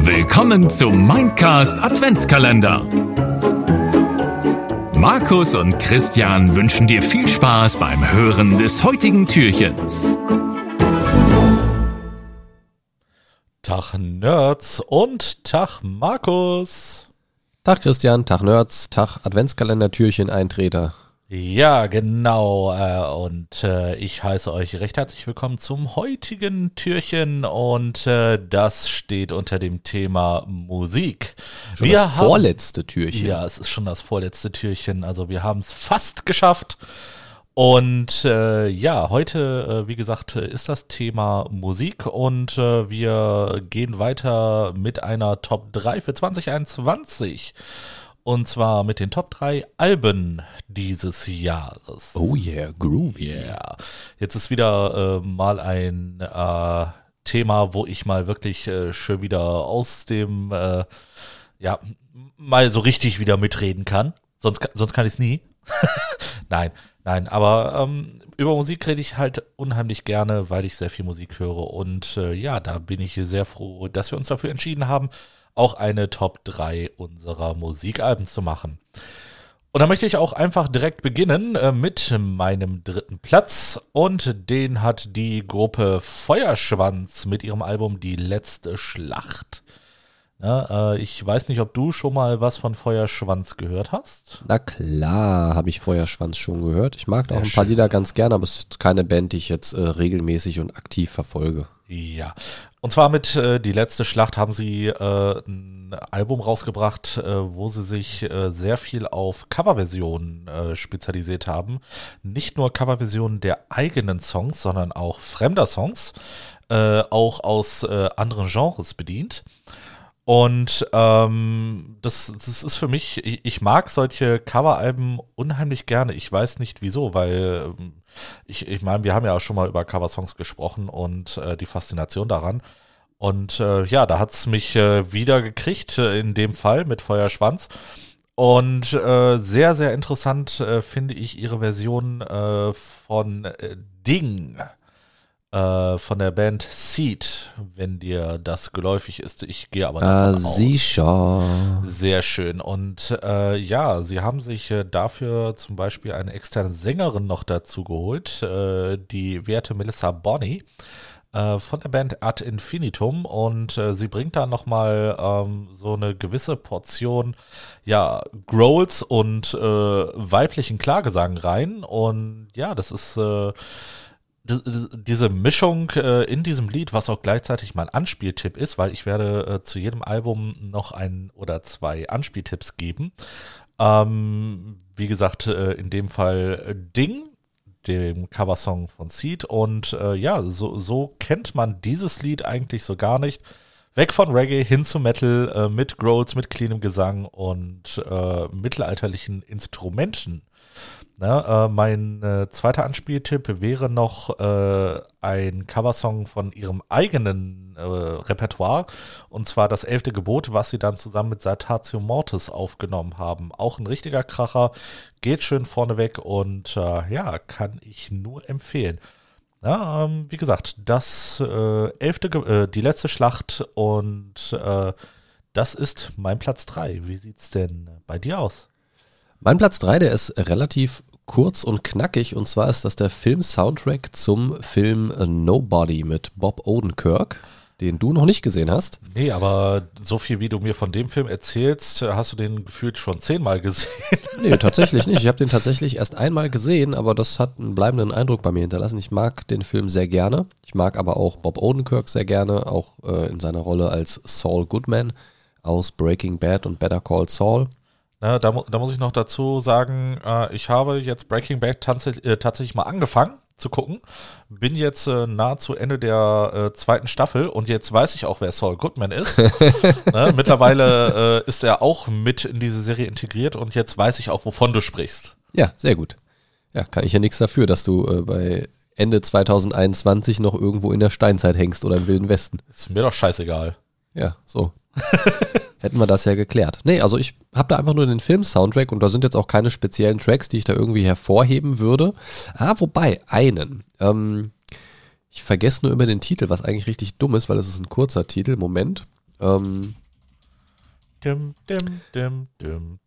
Willkommen zum Mindcast Adventskalender. Markus und Christian wünschen dir viel Spaß beim Hören des heutigen Türchens. Tag Nerds und Tag Markus. Tag Christian, Tag Nerds, Tag Adventskalender-Türchen-Eintreter. Ja, genau. Äh, und äh, ich heiße euch recht herzlich willkommen zum heutigen Türchen. Und äh, das steht unter dem Thema Musik. Schon das vorletzte Türchen. Ja, es ist schon das vorletzte Türchen. Also wir haben es fast geschafft. Und äh, ja, heute, äh, wie gesagt, ist das Thema Musik und äh, wir gehen weiter mit einer Top 3 für 2021. Und zwar mit den Top 3 Alben dieses Jahres. Oh yeah, groovy. Yeah. Jetzt ist wieder äh, mal ein äh, Thema, wo ich mal wirklich äh, schön wieder aus dem, äh, ja, mal so richtig wieder mitreden kann. Sonst, sonst kann ich es nie. nein, nein, aber ähm, über Musik rede ich halt unheimlich gerne, weil ich sehr viel Musik höre. Und äh, ja, da bin ich sehr froh, dass wir uns dafür entschieden haben, auch eine Top 3 unserer Musikalben zu machen. Und da möchte ich auch einfach direkt beginnen äh, mit meinem dritten Platz. Und den hat die Gruppe Feuerschwanz mit ihrem Album Die letzte Schlacht. Ja, äh, ich weiß nicht, ob du schon mal was von Feuerschwanz gehört hast. Na klar, habe ich Feuerschwanz schon gehört. Ich mag Sehr auch ein paar Lieder ganz gerne, aber es ist keine Band, die ich jetzt äh, regelmäßig und aktiv verfolge. Ja, und zwar mit äh, Die letzte Schlacht haben sie äh, ein Album rausgebracht, äh, wo sie sich äh, sehr viel auf Coverversionen äh, spezialisiert haben. Nicht nur Coverversionen der eigenen Songs, sondern auch fremder Songs, äh, auch aus anderen Genres bedient. Und ähm, das, das ist für mich, ich, ich mag solche Coveralben unheimlich gerne. Ich weiß nicht wieso, weil ähm, ich, ich meine, wir haben ja auch schon mal über Coversongs gesprochen und äh, die Faszination daran. Und äh, ja, da hat's mich äh, wieder gekriegt, äh, in dem Fall mit Feuerschwanz. Und äh, sehr, sehr interessant äh, finde ich ihre Version äh, von äh, Ding äh, von der Band Seed, wenn dir das geläufig ist. Ich gehe aber davon ah, aus. Sicher. Sehr schön. Und äh, ja, sie haben sich äh, dafür zum Beispiel eine externe Sängerin noch dazu geholt, äh, die werte Melissa Bonney äh, von der Band Ad Infinitum und äh, sie bringt da nochmal ähm, so eine gewisse Portion, ja, Growls und äh, weiblichen Klagesang rein und ja, das ist äh, diese Mischung äh, in diesem Lied, was auch gleichzeitig mein Anspieltipp ist, weil ich werde äh, zu jedem Album noch ein oder zwei Anspieltipps geben. Ähm, wie gesagt, äh, in dem Fall Ding, dem Coversong von Seed. Und äh, ja, so, so kennt man dieses Lied eigentlich so gar nicht. Weg von Reggae hin zu Metal äh, mit Growls, mit cleanem Gesang und äh, mittelalterlichen Instrumenten. Ne, äh, mein äh, zweiter Anspieltipp wäre noch äh, ein Coversong von ihrem eigenen äh, Repertoire, und zwar das elfte Gebot, was sie dann zusammen mit Saltatio Mortis aufgenommen haben. Auch ein richtiger Kracher, geht schön vorneweg und äh, ja, kann ich nur empfehlen. Ja, ähm, wie gesagt, das äh, elfte, Ge die letzte Schlacht und das ist mein Platz 3. Wie sieht's denn bei dir aus? Mein Platz 3, der ist relativ kurz und knackig. Und zwar ist das der Film-Soundtrack zum Film Nobody mit Bob Odenkirk, den du noch nicht gesehen hast. Nee, aber so viel wie du mir von dem Film erzählst, hast du den gefühlt schon zehnmal gesehen. Nee, tatsächlich nicht. Ich habe den tatsächlich erst einmal gesehen, aber das hat einen bleibenden Eindruck bei mir hinterlassen. Ich mag den Film sehr gerne. Ich mag aber auch Bob Odenkirk sehr gerne, auch äh, in seiner Rolle als Saul Goodman aus Breaking Bad und Better Call Saul. Ne, da, da, muss ich noch dazu sagen, äh, ich habe jetzt Breaking Bad äh, tatsächlich mal angefangen zu gucken. Bin jetzt äh, nahezu Ende der äh, zweiten Staffel und jetzt weiß ich auch, wer Saul Goodman ist. ne, mittlerweile äh, ist er auch mit in diese Serie integriert und jetzt weiß ich auch, wovon du sprichst. Ja, sehr gut. Ja, kann ich ja nichts dafür, dass du äh, bei Ende 2021 noch irgendwo in der Steinzeit hängst oder im Wilden Westen. Ist mir doch scheißegal. Ja, so. Hätten wir das ja geklärt. Nee, also ich habe da einfach nur den Film-Soundtrack und da sind jetzt auch keine speziellen Tracks, die ich da irgendwie hervorheben würde. Ah, wobei, einen. Ähm, Ich vergesse nur über den Titel, was eigentlich richtig dumm ist, weil es ist ein kurzer Titel. Moment. Ähm, dim, dim, dim,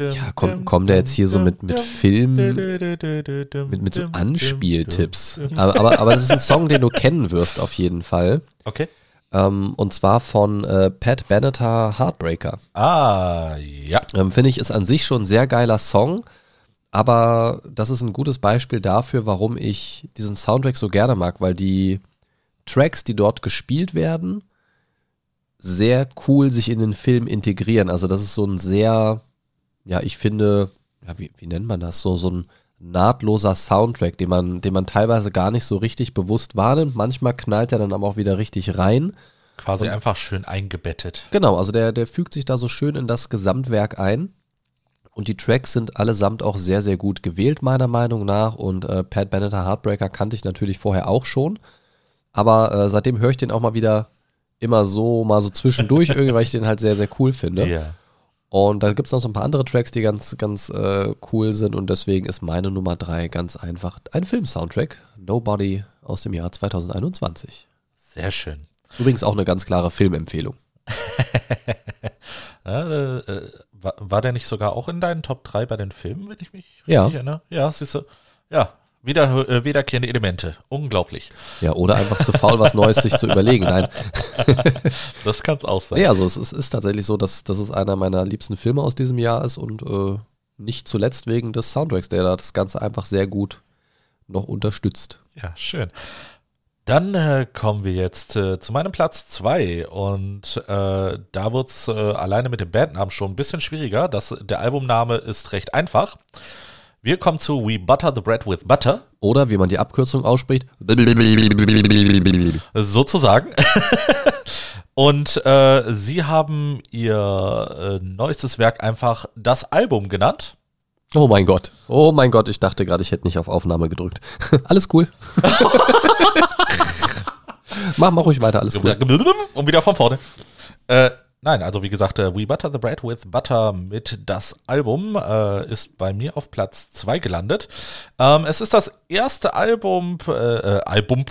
Ja, komm- kommt der jetzt hier so mit- mit Film- mit, mit so Anspieltipps. Aber, aber, aber das ist ein Song, den du kennen wirst auf jeden Fall. Okay. Ähm, und zwar von äh, Pat Benatar Heartbreaker. Ah, ja. Ähm, Finde ich, ist an sich schon ein sehr geiler Song. Aber das ist ein gutes Beispiel dafür, warum ich diesen Soundtrack so gerne mag, weil die Tracks, die dort gespielt werden, sehr cool sich in den Film integrieren. Also das ist so ein sehr, ja, ich finde, ja, wie, wie nennt man das? So, so ein nahtloser Soundtrack, den man, den man teilweise gar nicht so richtig bewusst wahrnimmt. Manchmal knallt er dann aber auch wieder richtig rein. Quasi einfach schön eingebettet. Genau, also der, der fügt sich da so schön in das Gesamtwerk ein. Und die Tracks sind allesamt auch sehr, sehr gut gewählt, meiner Meinung nach. Und äh, Pat Benatar Heartbreaker kannte ich natürlich vorher auch schon. Aber äh, seitdem höre ich den auch mal wieder immer so, mal so zwischendurch, irgendwie, weil ich den halt sehr, sehr cool finde. Ja. Und da gibt es noch so ein paar andere Tracks, die ganz, ganz äh, cool sind. Und deswegen ist meine Nummer drei ganz einfach ein Film-Soundtrack. Nobody aus dem Jahr 2021. Sehr schön. Übrigens auch eine ganz klare Filmempfehlung. Ja, äh, äh, war, war der nicht sogar auch in deinen Top 3 bei den Filmen, wenn ich mich Ja. richtig erinnere? Ja, siehst du. Ja, wieder, äh, wiederkehrende Elemente. Unglaublich. Ja, oder einfach zu faul, was Neues sich zu überlegen. Nein. Das kann es auch sein. Nee, also es ist, ist tatsächlich so, dass, dass es einer meiner liebsten Filme aus diesem Jahr ist und äh, nicht zuletzt wegen des Soundtracks, der da das Ganze einfach sehr gut noch unterstützt. Ja, schön. Dann äh, kommen wir jetzt äh, zu meinem Platz 2 und äh, da wird es äh, alleine mit dem Bandnamen schon ein bisschen schwieriger. Das, der Albumname ist recht einfach. Wir kommen zu We Butter the Bread with Butter, Oder wie man die Abkürzung ausspricht. sozusagen. und äh, sie haben ihr äh, neuestes Werk einfach das Album genannt. Oh mein Gott. Oh mein Gott, ich dachte gerade, ich hätte nicht auf Aufnahme gedrückt. alles cool. mach, mach ruhig weiter, alles cool. Und wieder von vorne. Äh, nein, also wie gesagt, äh, We Butter the Bread with Butter mit das Album äh, ist bei mir auf Platz 2 gelandet. Ähm, es ist das erste Album, äh, äh, Album,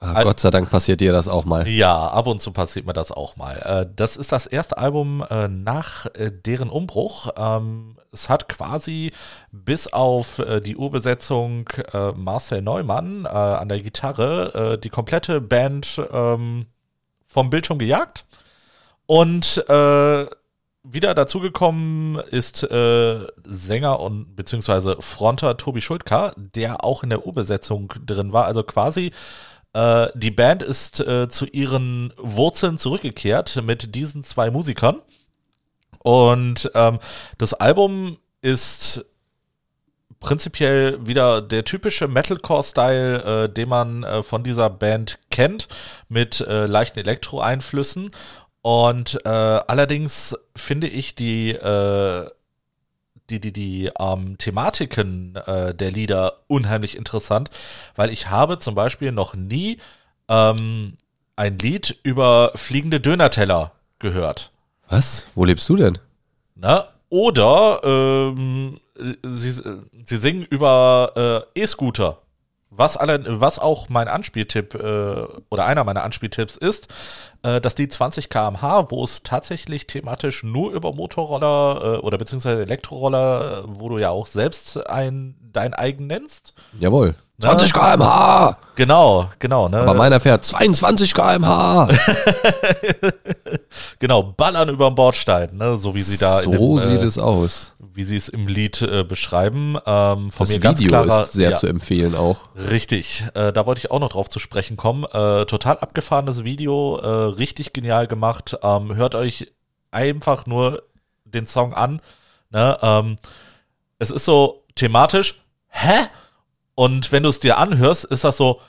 Ah, Gott sei Dank passiert dir das auch mal. ja, ab und zu passiert mir das auch mal. Äh, das ist das erste Album nach deren Umbruch. Ähm, es hat quasi bis auf die Urbesetzung Marcel Neumann an der Gitarre die komplette Band ähm, vom Bildschirm gejagt. Und äh, wieder dazugekommen ist äh, Sänger und beziehungsweise Fronter Tobi Schuldka, der auch in der Urbesetzung drin war. Also quasi äh, die Band ist äh, zu ihren Wurzeln zurückgekehrt mit diesen zwei Musikern. Und ähm, das Album ist prinzipiell wieder der typische Metalcore-Style, äh, den man äh, von dieser Band kennt, mit äh, leichten Elektro-Einflüssen. Und äh, allerdings finde ich die, äh, die, die, die ähm, Thematiken äh, der Lieder unheimlich interessant, weil ich habe zum Beispiel noch nie ähm, ein Lied über fliegende Dönerteller gehört. Was? Wo lebst du denn? Ne? Oder ähm, sie, sie singen über äh, E-Scooter. Was, alle, was auch mein Anspieltipp äh, oder einer meiner Anspieltipps ist, äh, dass die 20 km/h, wo es tatsächlich thematisch nur über Motorroller äh, oder beziehungsweise Elektroroller, äh, wo du ja auch selbst ein, dein eigen nennst. Jawohl. Na? 20 km/h! Genau, genau. Ne? Aber meiner fährt 22 km/h! genau, ballern über den Bordstein, ne? so wie sie da so dem, sieht äh, es aus. Wie sie es im Lied äh, beschreiben. Ähm, von Das mir ganz Video klarer, ist sehr ja, zu empfehlen auch. Richtig, äh, da wollte ich auch noch drauf zu sprechen kommen. Äh, total abgefahrenes Video, äh, richtig genial gemacht. Ähm, hört euch einfach nur den Song an. Ne? Ähm, es ist so thematisch, hä? Und wenn du es dir anhörst, ist das so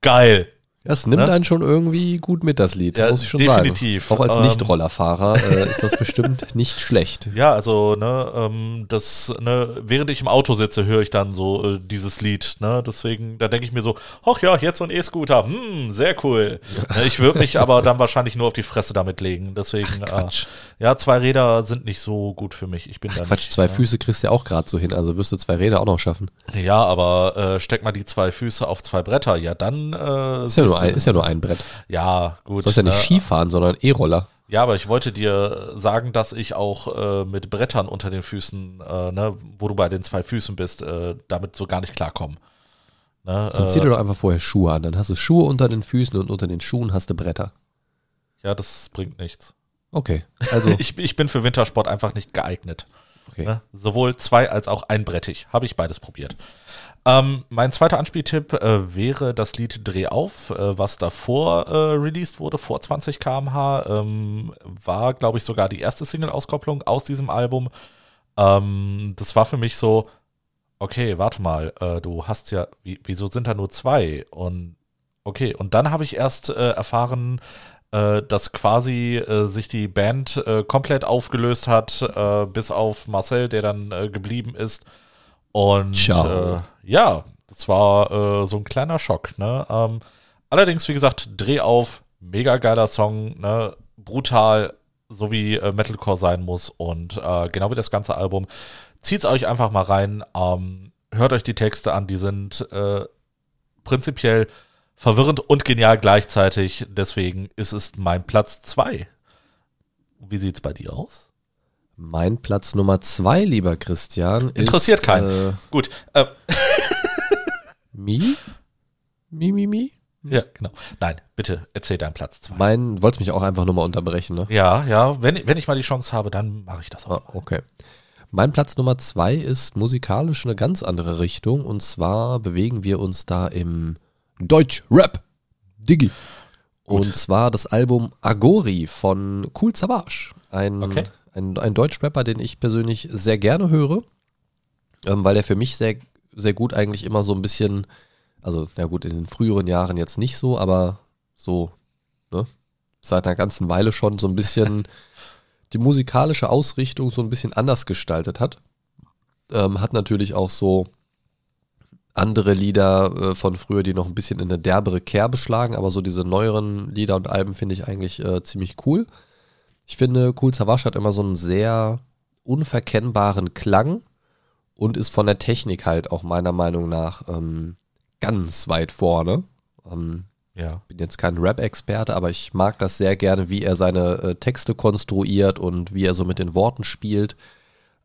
geil. Das nimmt Ne? einen schon irgendwie gut mit, das Lied, Ja, muss ich schon definitiv. sagen. Auch als Ähm, Nicht-Rollerfahrer äh, ist das bestimmt nicht schlecht. Ja, also, ne, ähm, das, ne, während ich im Auto sitze, höre ich dann so äh, dieses Lied, ne, deswegen, da denke ich mir so, ach ja, jetzt so ein E-Scooter, hm, sehr cool. Ne, ich würde mich aber dann wahrscheinlich nur auf die Fresse damit legen, deswegen, äh, Quatsch. ja, zwei Räder sind nicht so gut für mich. Ich bin da Quatsch, nicht, zwei ja. Füße kriegst du ja auch gerade so hin, also wirst du zwei Räder auch noch schaffen. Ja, aber äh, steck mal die zwei Füße auf zwei Bretter, ja, dann, äh, nur ein, ist ja nur ein Brett. ja, gut. Du sollst ja nicht ne, Skifahren, sondern E-Roller. Ja, aber ich wollte dir sagen, dass ich auch äh, mit Brettern unter den Füßen, äh, ne, wo du bei den zwei Füßen bist, äh, damit so gar nicht klarkomme. Ne, Dann zieh dir äh, doch einfach vorher Schuhe an. Dann hast du Schuhe unter den Füßen und unter den Schuhen hast du Bretter. ja, das bringt nichts. Okay, also, Ich, ich bin für Wintersport einfach nicht geeignet. okay. Ne? Sowohl zwei als auch einbrettig. Habe ich beides probiert. Ähm, mein zweiter Anspieltipp äh, wäre das Lied Dreh auf, äh, was davor äh, released wurde, vor 20 km/h. Ähm, war, glaube ich, sogar die erste Single-Auskopplung aus diesem Album. Ähm, das war für mich so, okay, warte mal, äh, du hast ja, wie, wieso sind da nur zwei? Und okay, und dann habe ich erst äh, erfahren, äh, dass quasi äh, sich die Band äh, komplett aufgelöst hat, äh, bis auf Marcel, der dann geblieben ist. Und Ciao. Ja, das war äh, so ein kleiner Schock. Ne? Ähm, allerdings, wie gesagt, Dreh auf, mega geiler Song, ne? brutal, so wie äh, Metalcore sein muss und äh, genau wie das ganze Album. Zieht's euch einfach mal rein, ähm, hört euch die Texte an, die sind äh, prinzipiell verwirrend und genial gleichzeitig. Deswegen ist es mein Platz zwei. Wie sieht's bei dir aus? Mein Platz Nummer zwei, lieber Christian, ist. Interessiert keinen. Äh, Gut, äh, Mi? Mi, mi, mi? ja, genau. Nein, bitte erzähl deinen Platz zwei. Mein, wolltest mich auch einfach nur mal unterbrechen, ne? Ja, ja, wenn, wenn ich mal die Chance habe, dann mache ich das Ah, auch. okay. Mein Platz Nummer zwei ist musikalisch eine ganz andere Richtung. Und zwar bewegen wir uns da im Deutsch-Rap. Diggi. Und zwar das Album Agori von Cool Savage. Ein, Okay. Ein, ein Deutsch-Rapper, den ich persönlich sehr gerne höre. Ähm, weil er für mich sehr, sehr gut eigentlich immer so ein bisschen, also, na gut, in den früheren Jahren jetzt nicht so, aber so, ne, seit einer ganzen Weile schon so ein bisschen die musikalische Ausrichtung so ein bisschen anders gestaltet hat. Ähm, hat natürlich auch so andere Lieder äh, von früher, die noch ein bisschen in eine derbere Kerbe schlagen, aber so diese neueren Lieder und Alben finde ich eigentlich äh, ziemlich cool. Ich finde, Cool Savage hat immer so einen sehr unverkennbaren Klang und ist von der Technik halt auch meiner Meinung nach ähm, ganz weit vorne. Ähm, Ja. bin jetzt kein Rap-Experte, aber ich mag das sehr gerne, wie er seine äh, Texte konstruiert und wie er so mit den Worten spielt.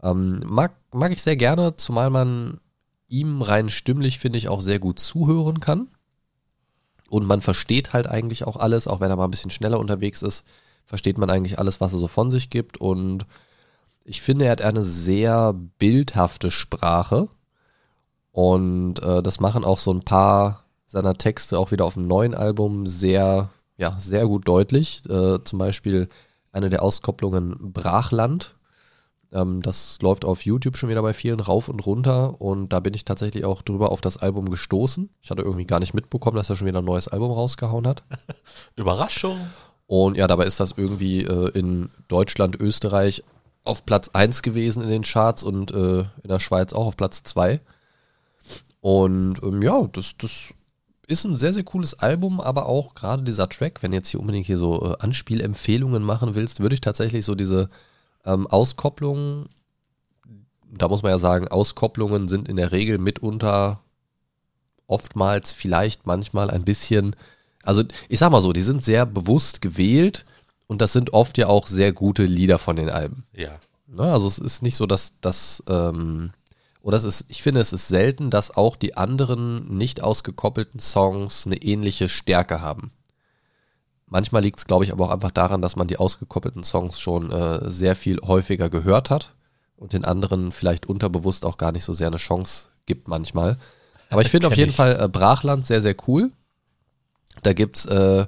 Ähm, mag, mag ich sehr gerne, zumal man ihm rein stimmlich, finde ich, auch sehr gut zuhören kann. Und man versteht halt eigentlich auch alles, auch wenn er mal ein bisschen schneller unterwegs ist, versteht man eigentlich alles, was er so von sich gibt. Und ich finde, er hat eine sehr bildhafte Sprache. Und äh, das machen auch so ein paar seiner Texte auch wieder auf dem neuen Album sehr, ja, sehr gut deutlich. Äh, zum Beispiel eine der Auskopplungen Brachland. Ähm, das läuft auf YouTube schon wieder bei vielen rauf und runter und da bin ich tatsächlich auch drüber auf das Album gestoßen. Ich hatte irgendwie gar nicht mitbekommen, dass er schon wieder ein neues Album rausgehauen hat. Überraschung. Und ja, dabei ist das irgendwie äh, in Deutschland, Österreich auf Platz 1 gewesen in den Charts und äh, in der Schweiz auch auf Platz 2. Und ähm, ja, das, das ist ein sehr, sehr cooles Album, aber auch gerade dieser Track, wenn jetzt hier unbedingt hier so äh, Anspielempfehlungen machen willst, würde ich tatsächlich so diese ähm, Auskopplungen, da muss man ja sagen, Auskopplungen sind in der Regel mitunter oftmals, vielleicht manchmal ein bisschen, also ich sag mal so, die sind sehr bewusst gewählt und das sind oft ja auch sehr gute Lieder von den Alben. Ja. Ne? Also es ist nicht so, dass das, ähm, oder es ist, ich finde, es ist selten, dass auch die anderen nicht ausgekoppelten Songs eine ähnliche Stärke haben. Manchmal liegt es, glaube ich, aber auch einfach daran, dass man die ausgekoppelten Songs schon äh, sehr viel häufiger gehört hat und den anderen vielleicht unterbewusst auch gar nicht so sehr eine Chance gibt manchmal. Aber ich finde auf jeden ich. Fall äh, Brachland sehr, sehr cool. Da gibt's äh,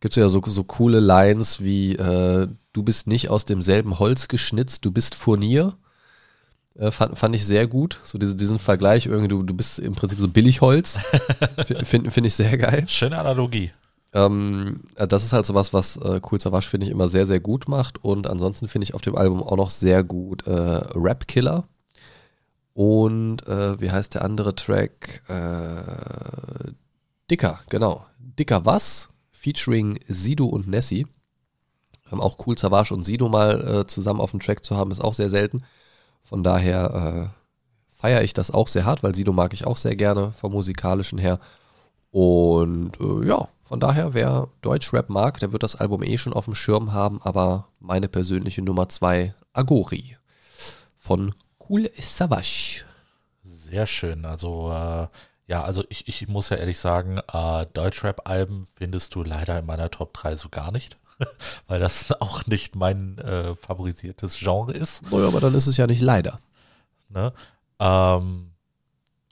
gibt's ja so, so coole Lines wie äh, du bist nicht aus demselben Holz geschnitzt, du bist Furnier. Äh, fand, fand ich sehr gut. So diese, diesen Vergleich, irgendwie, du, du bist im Prinzip so Billigholz. Finde find ich sehr geil. Schöne Analogie. Ähm, äh, das ist halt sowas, was äh, Cool Savage, finde ich, immer sehr, sehr gut macht. Und ansonsten finde ich auf dem Album auch noch sehr gut äh, Rap Killer. Und äh, wie heißt der andere Track? Äh, Dicker, genau. Dicker was? Featuring Sido und Nessie. Haben auch Cool Savage und Sido mal äh, zusammen auf dem Track zu haben, ist auch sehr selten. Von daher äh, feiere ich das auch sehr hart, weil Sido mag ich auch sehr gerne vom musikalischen her. Und äh, ja, von daher, wer Deutschrap mag, der wird das Album eh schon auf dem Schirm haben, aber meine persönliche Nummer zwei, Agori von Cool Savage. Sehr schön. Also, äh, ja, also ich, ich muss ja ehrlich sagen, äh, Deutschrap-Alben findest du leider in meiner Top 3 so gar nicht. weil das auch nicht mein äh, favorisiertes Genre ist. Naja, aber dann ist es ja nicht leider. Ne? Ähm,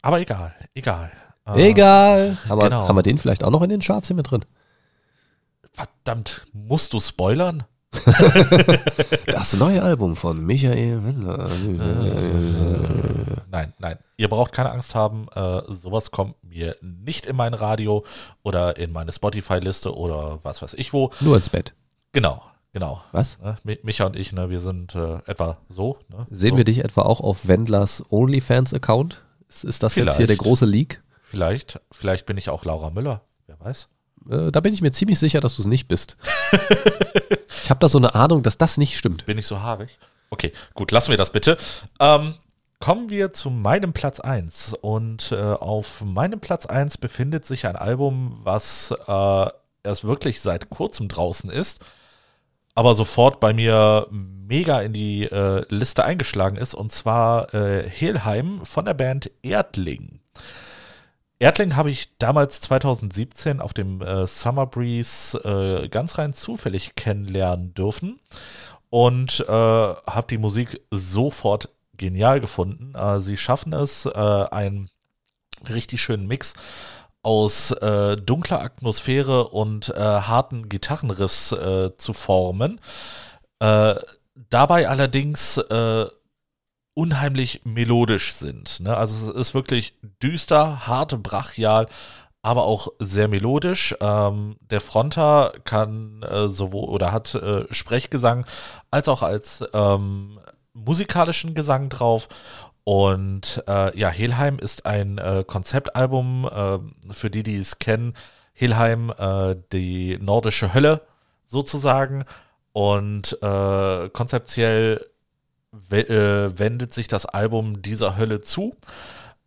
aber egal, egal. Äh, egal. Haben, genau. wir, haben wir den vielleicht auch noch in den Charts hier mit drin? Verdammt, musst du spoilern? das neue Album von Michael Wendler. Äh, nein, nein. Ihr braucht keine Angst haben. Äh, sowas kommt mir nicht in mein Radio oder in meine Spotify-Liste oder was weiß ich wo. Nur ins Bett. Genau, genau. Was? Ne, Micha und ich, ne, wir sind äh, etwa so. Ne? Sehen so. wir dich etwa auch auf Wendlers OnlyFans-Account? Ist, ist, das vielleicht, jetzt hier der große Leak? Vielleicht. Vielleicht bin ich auch Laura Müller. Wer weiß. Äh, da bin ich mir ziemlich sicher, dass du es nicht bist. ich habe da so eine Ahnung, dass das nicht stimmt. Bin ich so haarig? Okay, gut, lassen wir das bitte. Ähm, kommen wir zu meinem Platz 1. Und äh, auf meinem Platz 1 befindet sich ein Album, was äh, erst wirklich seit kurzem draußen ist, aber sofort bei mir mega in die äh, Liste eingeschlagen ist. Und zwar äh, Helheim von der Band Erdling. Erdling habe ich damals 2017 auf dem äh, Summer Breeze äh, ganz rein zufällig kennenlernen dürfen und äh, habe die Musik sofort genial gefunden. Äh, sie schaffen es, äh, einen richtig schönen Mix aus äh, dunkler Atmosphäre und harten Gitarrenriffs zu formen. dabei allerdings unheimlich melodisch sind. Ne? Also es ist wirklich düster, hart, brachial, aber auch sehr melodisch. Ähm, der Fronter kann äh, sowohl oder hat äh, Sprechgesang als auch als ähm, musikalischen Gesang drauf. Und äh, ja, Helheim ist ein äh, Konzeptalbum, äh, für die, die es kennen. Helheim, äh, die nordische Hölle sozusagen. Und konzeptiell wendet sich das Album dieser Hölle zu.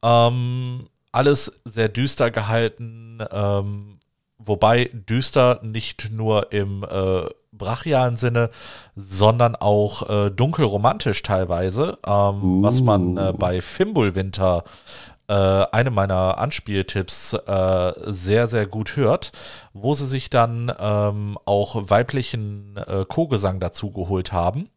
Ähm, alles sehr düster gehalten, ähm, wobei düster nicht nur im äh, brachialen Sinne, sondern auch äh, dunkelromantisch teilweise, ähm, uh. was man äh, bei Fimbulwinter, äh, einem meiner Anspieltipps, äh, sehr, sehr gut hört, wo sie sich dann ähm, auch weiblichen äh, Chorgesang dazu geholt haben.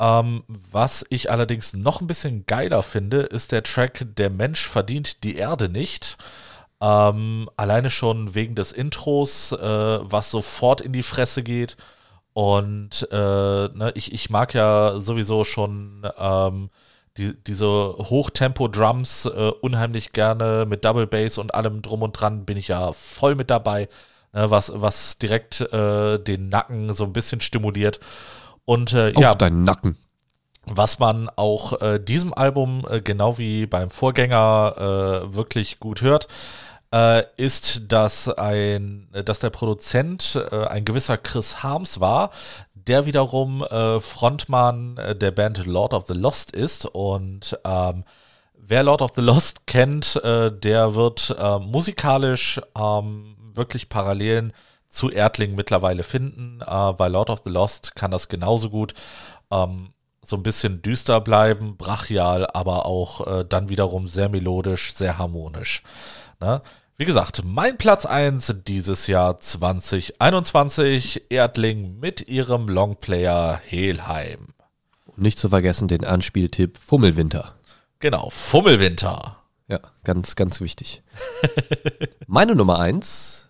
Ähm, was ich allerdings noch ein bisschen geiler finde, ist der Track Der Mensch verdient die Erde nicht. Ähm, alleine schon wegen des Intros, äh, was sofort in die Fresse geht. Und äh, ne, ich, ich mag ja sowieso schon ähm, die, diese Hochtempo-Drums äh, unheimlich gerne mit Double Bass und allem drum und dran bin ich ja voll mit dabei, ne, was, was direkt äh, den Nacken so ein bisschen stimuliert. Und äh, Auf ja, deinen Nacken. Was man auch äh, diesem Album, äh, genau wie beim Vorgänger, äh, wirklich gut hört, äh, ist, dass ein, dass der Produzent äh, ein gewisser Chris Harms war, der wiederum Frontmann der Band Lord of the Lost ist. Und ähm, wer Lord of the Lost kennt, der wird musikalisch ähm, wirklich Parallelen zu Erdling mittlerweile finden. Äh, bei Lord of the Lost kann das genauso gut ähm, so ein bisschen düster bleiben, brachial, aber auch äh, dann wiederum sehr melodisch, sehr harmonisch. Ne? Wie gesagt, mein Platz 1 dieses Jahr 2021, Erdling mit ihrem Longplayer Helheim. Nicht zu vergessen den Anspieltipp Fummelwinter. Genau, Fummelwinter. Ja, ganz, ganz wichtig. Meine Nummer 1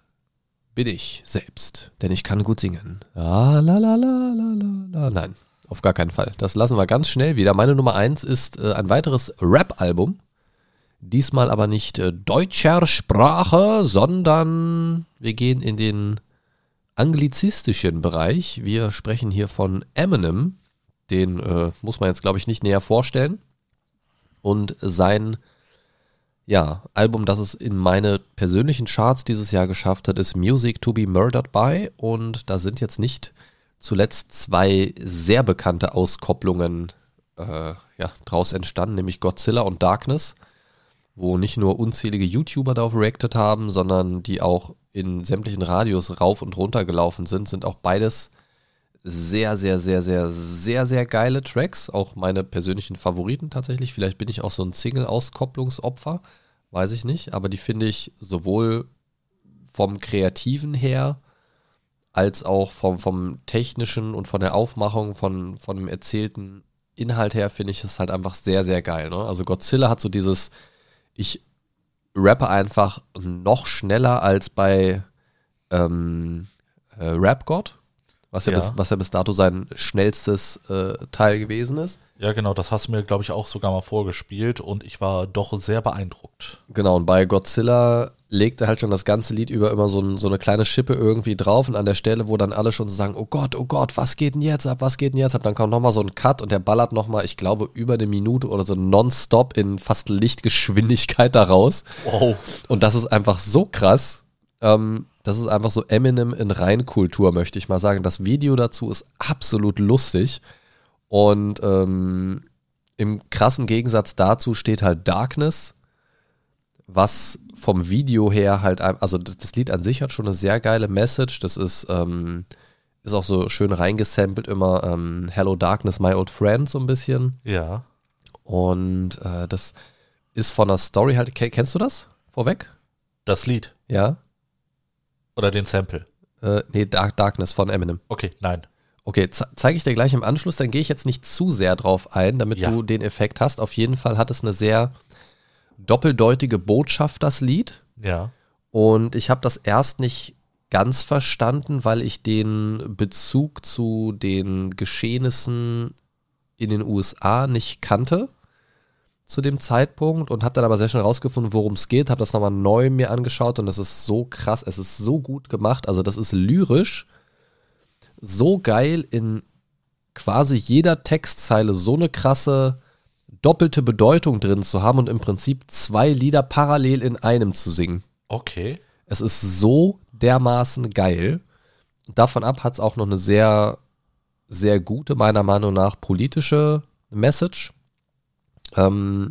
bin ich selbst, denn ich kann gut singen. Ah, la, la, la, la, la, la. Nein. auf gar keinen Fall. Das lassen wir ganz schnell wieder. Meine Nummer eins ist äh, ein weiteres Rap-Album. Diesmal aber nicht äh, deutscher Sprache, sondern wir gehen in den anglizistischen Bereich. Wir sprechen hier von Eminem. Den äh, muss man jetzt, glaube ich, nicht näher vorstellen. Und sein ja, Album, das es in meine persönlichen Charts dieses Jahr geschafft hat, ist Music to be Murdered by. Und da sind jetzt nicht zuletzt zwei sehr bekannte Auskopplungen äh, ja, draus entstanden, nämlich Godzilla und Darkness, wo nicht nur unzählige YouTuber darauf reacted haben, sondern die auch in sämtlichen Radios rauf und runter gelaufen sind, sind auch beides sehr, sehr, sehr, sehr, sehr, sehr geile Tracks. Auch meine persönlichen Favoriten tatsächlich. Vielleicht bin ich auch so ein Single-Auskopplungsopfer, weiß ich nicht. Aber die finde ich sowohl vom Kreativen her als auch vom, vom Technischen und von der Aufmachung, von, von dem erzählten Inhalt her, finde ich es halt einfach sehr, sehr geil. Ne? Also Godzilla hat so dieses, ich rappe einfach noch schneller als bei ähm, äh, Rap God was ja, ja. Bis, was ja bis dato sein schnellstes äh, Teil gewesen ist. Ja, genau, das hast du mir, glaube ich, auch sogar mal vorgespielt und ich war doch sehr beeindruckt. Genau, und bei Godzilla legte halt schon das ganze Lied über immer so, ein, so eine kleine Schippe irgendwie drauf und an der Stelle, wo dann alle schon so sagen, oh Gott, oh Gott, was geht denn jetzt ab, was geht denn jetzt ab, dann kommt nochmal so ein Cut und der ballert nochmal, ich glaube, über eine Minute oder so nonstop in fast Lichtgeschwindigkeit da raus. Wow. Und das ist einfach so krass, ähm, das ist einfach so Eminem in Reinkultur, möchte ich mal sagen. Das Video dazu ist absolut lustig. Und ähm, im krassen Gegensatz dazu steht halt Darkness, was vom Video her halt, also das Lied an sich hat schon eine sehr geile Message. Das ist, ähm, ist auch so schön reingesampelt immer ähm, Hello Darkness, My Old Friend so ein bisschen. Ja. Und äh, das ist von der Story halt, kennst du das vorweg? Das Lied? Ja. Oder den Sample? Äh, nee, Dark Darkness von Eminem. Okay, nein. Okay, zeige ich dir gleich im Anschluss, dann gehe ich jetzt nicht zu sehr drauf ein, damit ja. du den Effekt hast. Auf jeden Fall hat es eine sehr doppeldeutige Botschaft, das Lied. Ja. Und ich habe das erst nicht ganz verstanden, weil ich den Bezug zu den Geschehnissen in den USA nicht kannte zu dem Zeitpunkt und habe dann aber sehr schnell rausgefunden, worum es geht, habe das nochmal neu mir angeschaut und das ist so krass, es ist so gut gemacht, also das ist lyrisch so geil in quasi jeder Textzeile so eine krasse doppelte Bedeutung drin zu haben und im Prinzip zwei Lieder parallel in einem zu singen. Okay. Es ist so dermaßen geil. Davon ab hat es auch noch eine sehr, sehr gute, meiner Meinung nach, politische Message. Ähm,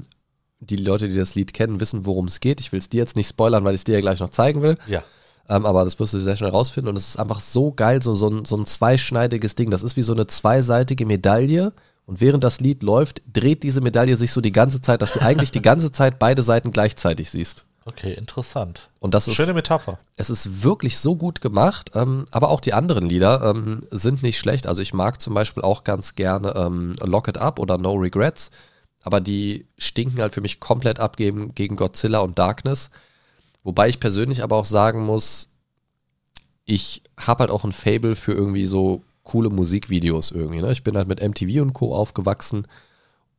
die Leute, die das Lied kennen, wissen, worum es geht. Ich will es dir jetzt nicht spoilern, weil ich es dir ja gleich noch zeigen will. Ja. Ähm, aber das wirst du sehr schnell rausfinden. Und es ist einfach so geil, so, so, ein, so ein zweischneidiges Ding. Das ist wie so eine zweiseitige Medaille. Und während das Lied läuft, dreht diese Medaille sich so die ganze Zeit, dass du eigentlich die ganze Zeit beide Seiten gleichzeitig siehst. Okay, interessant. Und das ist, Schöne Metapher. Es ist wirklich so gut gemacht, ähm, aber auch die anderen Lieder ähm, sind nicht schlecht. Also ich mag zum Beispiel auch ganz gerne ähm, Lock It Up oder No Regrets aber die stinken halt für mich komplett ab gegen Godzilla und Darkness. Wobei ich persönlich aber auch sagen muss, ich habe halt auch ein Fable für irgendwie so coole Musikvideos irgendwie. Ne? Ich bin halt mit MTV und Co. aufgewachsen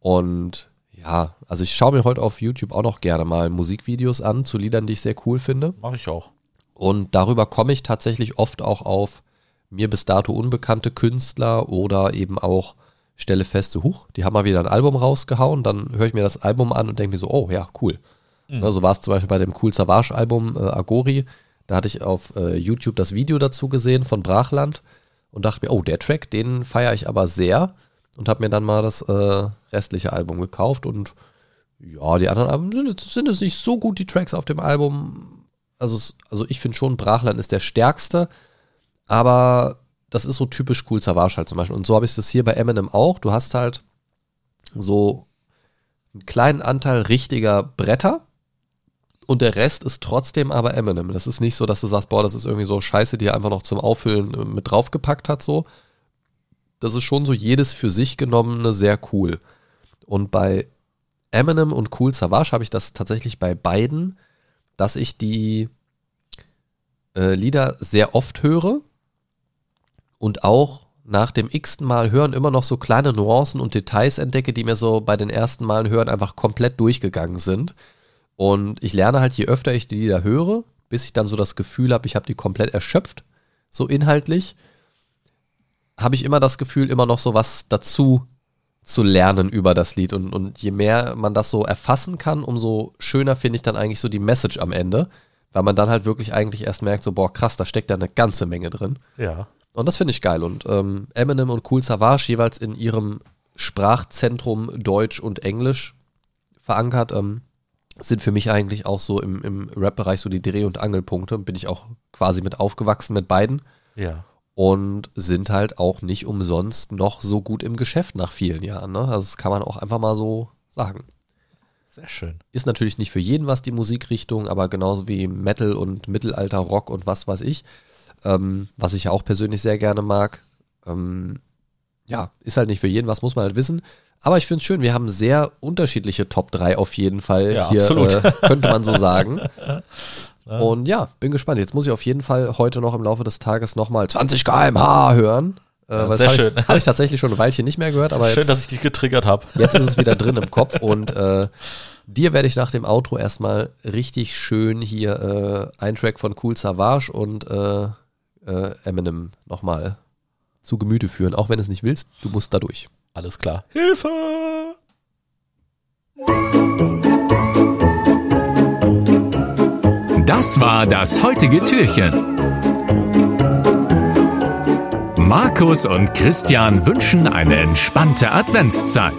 und ja, also ich schaue mir heute auf YouTube auch noch gerne mal Musikvideos an zu Liedern, die ich sehr cool finde. Mache ich auch. Und darüber komme ich tatsächlich oft auch auf mir bis dato unbekannte Künstler oder eben auch stelle fest, so, huch, die haben mal wieder ein Album rausgehauen, dann höre ich mir das Album an und denke mir so, oh ja, cool. Mhm. Ne, so war es zum Beispiel bei dem Cool Savage Album äh, Agori. Da hatte ich auf äh, YouTube das Video dazu gesehen von Brachland und dachte mir, oh, der Track, den feiere ich aber sehr und habe mir dann mal das äh, restliche Album gekauft und ja, die anderen Alben sind, sind es nicht so gut, die Tracks auf dem Album. Also, also ich finde schon, Brachland ist der stärkste, aber das ist so typisch cool Savage halt zum Beispiel. Und so habe ich das hier bei Eminem auch. Du hast halt so einen kleinen Anteil richtiger Bretter und der Rest ist trotzdem aber Eminem. Das ist nicht so, dass du sagst, boah, das ist irgendwie so Scheiße, die er einfach noch zum Auffüllen äh, mit draufgepackt hat, so. Das ist schon so jedes für sich genommene sehr cool. Und bei Eminem und Cool Savage habe ich das tatsächlich bei beiden, dass ich die äh, Lieder sehr oft höre und auch nach dem x-ten Mal hören immer noch so kleine Nuancen und Details entdecke, die mir so bei den ersten Malen hören einfach komplett durchgegangen sind. Und ich lerne halt, je öfter ich die Lieder höre, bis ich dann so das Gefühl habe, ich habe die komplett erschöpft, so inhaltlich, habe ich immer das Gefühl, immer noch so was dazu zu lernen über das Lied. Und, und je mehr man das so erfassen kann, umso schöner finde ich dann eigentlich so die Message am Ende, weil man dann halt wirklich eigentlich erst merkt, so, boah, krass, da steckt da eine ganze Menge drin. Ja. Und das finde ich geil. Und ähm, Eminem und Cool Savage jeweils in ihrem Sprachzentrum Deutsch und Englisch verankert, ähm, sind für mich eigentlich auch so im, im Rap-Bereich so die Dreh- und Angelpunkte. Bin ich auch quasi mit aufgewachsen mit beiden. Ja. Und sind halt auch nicht umsonst noch so gut im Geschäft nach vielen Jahren. Ne? Also das kann man auch einfach mal so sagen. Sehr schön. Ist natürlich nicht für jeden was die Musikrichtung, aber genauso wie Metal und Mittelalter Rock und was weiß ich, ähm, was ich ja auch persönlich sehr gerne mag. Ähm, ja, ist halt nicht für jeden was, muss man halt wissen. Aber ich finde es schön, wir haben sehr unterschiedliche Top 3 auf jeden Fall Ja, hier, absolut. äh, könnte man so sagen. Und ja, bin gespannt. Jetzt muss ich auf jeden Fall heute noch im Laufe des Tages nochmal 20 km/h hören. Äh, Ja, sehr das schön. habe ich, hab ich tatsächlich schon ein Weilchen nicht mehr gehört, aber Schön, jetzt, dass ich dich getriggert habe. Jetzt ist es wieder drin im Kopf und äh, dir werde ich nach dem Outro erstmal richtig schön hier äh, ein Track von Cool Savage und äh, äh, Eminem nochmal zu Gemüte führen. Auch wenn du es nicht willst, du musst da durch. Alles klar. Hilfe! Das war das heutige Türchen. Markus und Christian wünschen eine entspannte Adventszeit.